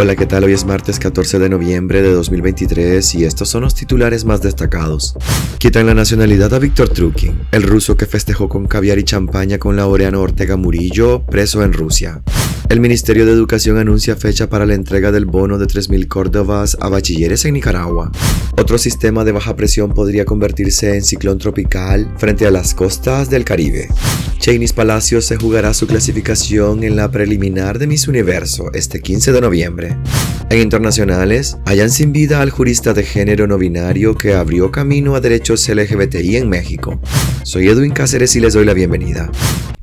Hola, ¿qué tal? Hoy es martes 14 de noviembre de 2023 y estos son los titulares más destacados. Quitan la nacionalidad a Víctor Trukin, el ruso que festejó con caviar y champaña con Laureano Ortega Murillo, preso en Rusia. El Ministerio de Educación anuncia fecha para la entrega del bono de 3.000 córdobas a bachilleres en Nicaragua. Otro sistema de baja presión podría convertirse en ciclón tropical frente a las costas del Caribe. Chainis Palacios se jugará su clasificación en la preliminar de Miss Universo este 15 de noviembre. En internacionales, hallan sin vida al jurista de género no binario que abrió camino a derechos LGBTI en México. Soy Edwin Cáceres y les doy la bienvenida.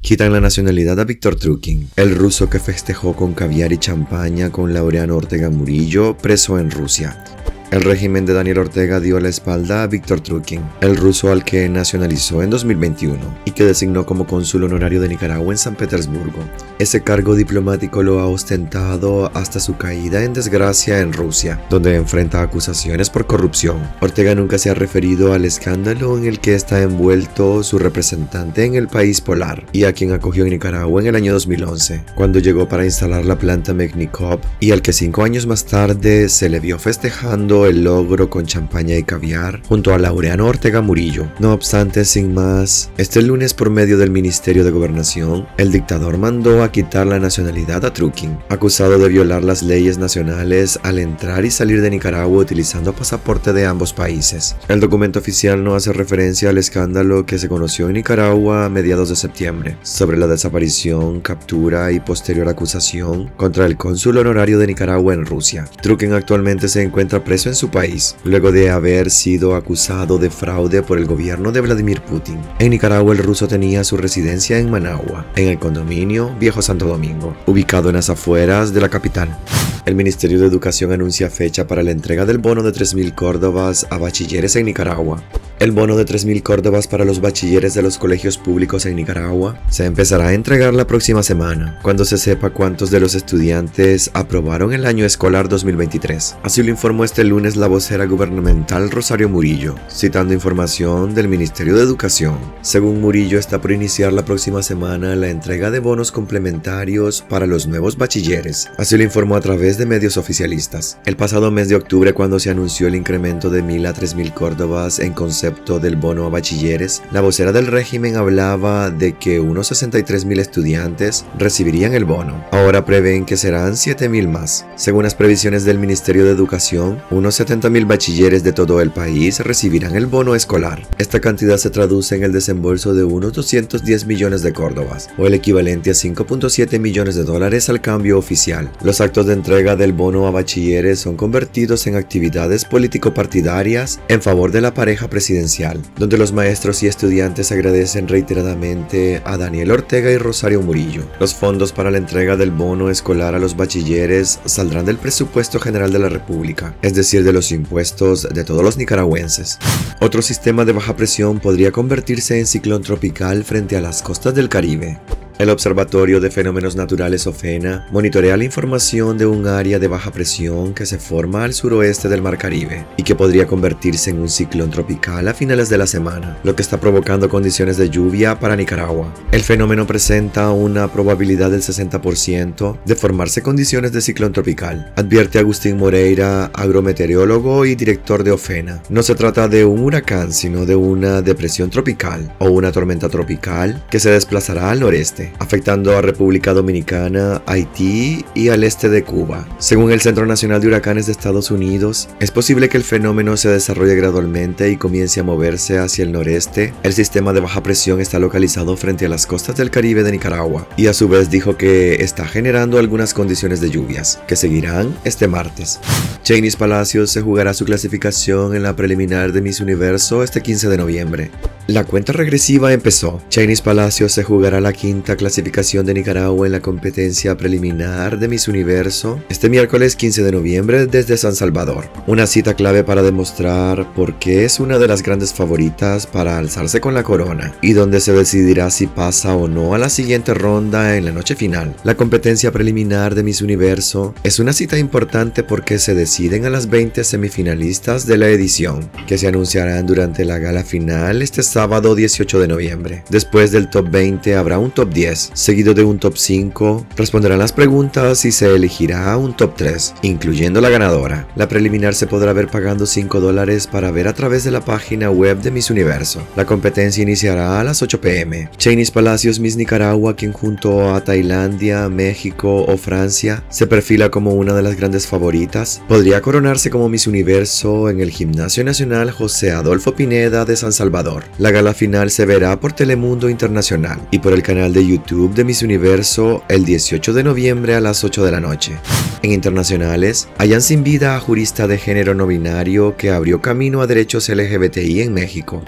Quitan la nacionalidad a Víctor Trukin, el ruso que festejó con caviar y champaña con Laureano Ortega Murillo, preso en Rusia. El régimen de Daniel Ortega dio la espalda a Víctor Trukin, el ruso al que nacionalizó en 2021 y que designó como cónsul honorario de Nicaragua en San Petersburgo. Ese cargo diplomático lo ha ostentado hasta su caída en desgracia en Rusia, donde enfrenta acusaciones por corrupción. Ortega nunca se ha referido al escándalo en el que está envuelto su representante en el país polar y a quien acogió en Nicaragua en el año 2011, cuando llegó para instalar la planta Mechnikov y al que cinco años más tarde se le vio festejando el logro con champaña y caviar junto a Laureano Ortega Murillo. No obstante, sin más, este lunes por medio del Ministerio de Gobernación, el dictador mandó a quitar la nacionalidad a Trukin, acusado de violar las leyes nacionales al entrar y salir de Nicaragua utilizando pasaporte de ambos países. El documento oficial no hace referencia al escándalo que se conoció en Nicaragua a mediados de septiembre sobre la desaparición, captura y posterior acusación contra el cónsul honorario de Nicaragua en Rusia. Trukin actualmente se encuentra preso en su país, luego de haber sido acusado de fraude por el gobierno de Vladimir Putin. En Nicaragua el ruso tenía su residencia en Managua, en el condominio Viejo Santo Domingo, ubicado en las afueras de la capital. El Ministerio de Educación anuncia fecha para la entrega del bono de 3.000 córdobas a bachilleres en Nicaragua. El bono de 3.000 córdobas para los bachilleres de los colegios públicos en Nicaragua se empezará a entregar la próxima semana, cuando se sepa cuántos de los estudiantes aprobaron el año escolar 2023. Así lo informó este lunes la vocera gubernamental Rosario Murillo, citando información del Ministerio de Educación. Según Murillo, está por iniciar la próxima semana la entrega de bonos complementarios para los nuevos bachilleres. Así lo informó a través de medios oficialistas. El pasado mes de octubre, cuando se anunció el incremento de 1.000 a 3.000 córdobas en concepto del bono a bachilleres, la vocera del régimen hablaba de que unos 63.000 estudiantes recibirían el bono. Ahora prevén que serán 7.000 más. Según las previsiones del Ministerio de Educación, unos 70.000 bachilleres de todo el país recibirán el bono escolar. Esta cantidad se traduce en el desembolso de unos 210 millones de córdobas, o el equivalente a 5.7 millones de dólares al cambio oficial. Los actos de entrega del bono a bachilleres son convertidos en actividades político-partidarias en favor de la pareja presidencial donde los maestros y estudiantes agradecen reiteradamente a Daniel Ortega y Rosario Murillo. Los fondos para la entrega del bono escolar a los bachilleres saldrán del presupuesto general de la República, es decir, de los impuestos de todos los nicaragüenses. Otro sistema de baja presión podría convertirse en ciclón tropical frente a las costas del Caribe. El Observatorio de Fenómenos Naturales OFENA monitorea la información de un área de baja presión que se forma al suroeste del Mar Caribe y que podría convertirse en un ciclón tropical a finales de la semana, lo que está provocando condiciones de lluvia para Nicaragua. El fenómeno presenta una probabilidad del 60% de formarse condiciones de ciclón tropical, advierte Agustín Moreira, agrometeorólogo y director de OFENA. No se trata de un huracán, sino de una depresión tropical o una tormenta tropical que se desplazará al noreste afectando a República Dominicana, Haití y al este de Cuba. Según el Centro Nacional de Huracanes de Estados Unidos, es posible que el fenómeno se desarrolle gradualmente y comience a moverse hacia el noreste. El sistema de baja presión está localizado frente a las costas del Caribe de Nicaragua y a su vez dijo que está generando algunas condiciones de lluvias, que seguirán este martes. Cheney's Palacios se jugará su clasificación en la preliminar de Miss Universo este 15 de noviembre. La cuenta regresiva empezó. Chinese Palacio se jugará la quinta clasificación de Nicaragua en la competencia preliminar de Miss Universo este miércoles 15 de noviembre desde San Salvador. Una cita clave para demostrar por qué es una de las grandes favoritas para alzarse con la corona y donde se decidirá si pasa o no a la siguiente ronda en la noche final. La competencia preliminar de Miss Universo es una cita importante porque se deciden a las 20 semifinalistas de la edición, que se anunciarán durante la gala final este sábado 18 de noviembre. Después del top 20 habrá un top 10, seguido de un top 5. Responderán las preguntas y se elegirá un top 3, incluyendo la ganadora. La preliminar se podrá ver pagando 5 dólares para ver a través de la página web de Miss Universo. La competencia iniciará a las 8 pm. Chainis Palacios Miss Nicaragua, quien junto a Tailandia, México o Francia se perfila como una de las grandes favoritas, podría coronarse como Miss Universo en el Gimnasio Nacional José Adolfo Pineda de San Salvador. La gala final se verá por Telemundo Internacional y por el canal de YouTube de Miss Universo el 18 de noviembre a las 8 de la noche. En internacionales, hayan sin vida a jurista de género no binario que abrió camino a derechos LGBTI en México.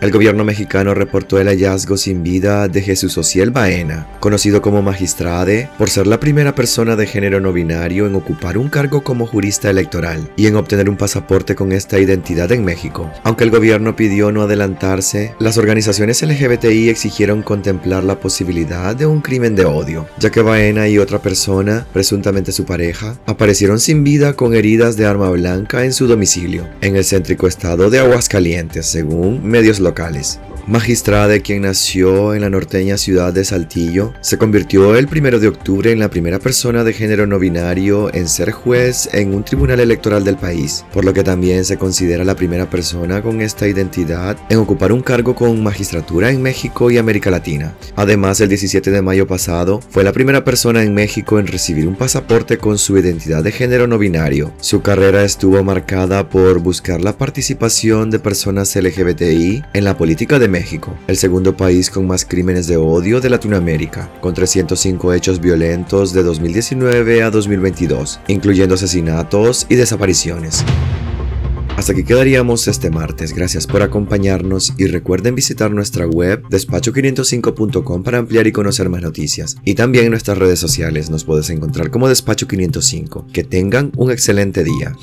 El gobierno mexicano reportó el hallazgo sin vida de Jesús Ociel Baena, conocido como magistrade, por ser la primera persona de género no binario en ocupar un cargo como jurista electoral y en obtener un pasaporte con esta identidad en México. Aunque el gobierno pidió no adelantarse, las organizaciones LGBTI exigieron contemplar la posibilidad de un crimen de odio, ya que Baena y otra persona, presuntamente su pareja, aparecieron sin vida con heridas de arma blanca en su domicilio, en el céntrico estado de Aguascalientes, según medios locales locales. Magistrade, quien nació en la norteña ciudad de Saltillo, se convirtió el 1 de octubre en la primera persona de género no binario en ser juez en un tribunal electoral del país, por lo que también se considera la primera persona con esta identidad en ocupar un cargo con magistratura en México y América Latina. Además, el 17 de mayo pasado, fue la primera persona en México en recibir un pasaporte con su identidad de género no binario. Su carrera estuvo marcada por buscar la participación de personas LGBTI en la política de México México, el segundo país con más crímenes de odio de Latinoamérica, con 305 hechos violentos de 2019 a 2022, incluyendo asesinatos y desapariciones. Hasta aquí quedaríamos este martes. Gracias por acompañarnos y recuerden visitar nuestra web despacho505.com para ampliar y conocer más noticias. Y también en nuestras redes sociales nos puedes encontrar como Despacho505. Que tengan un excelente día.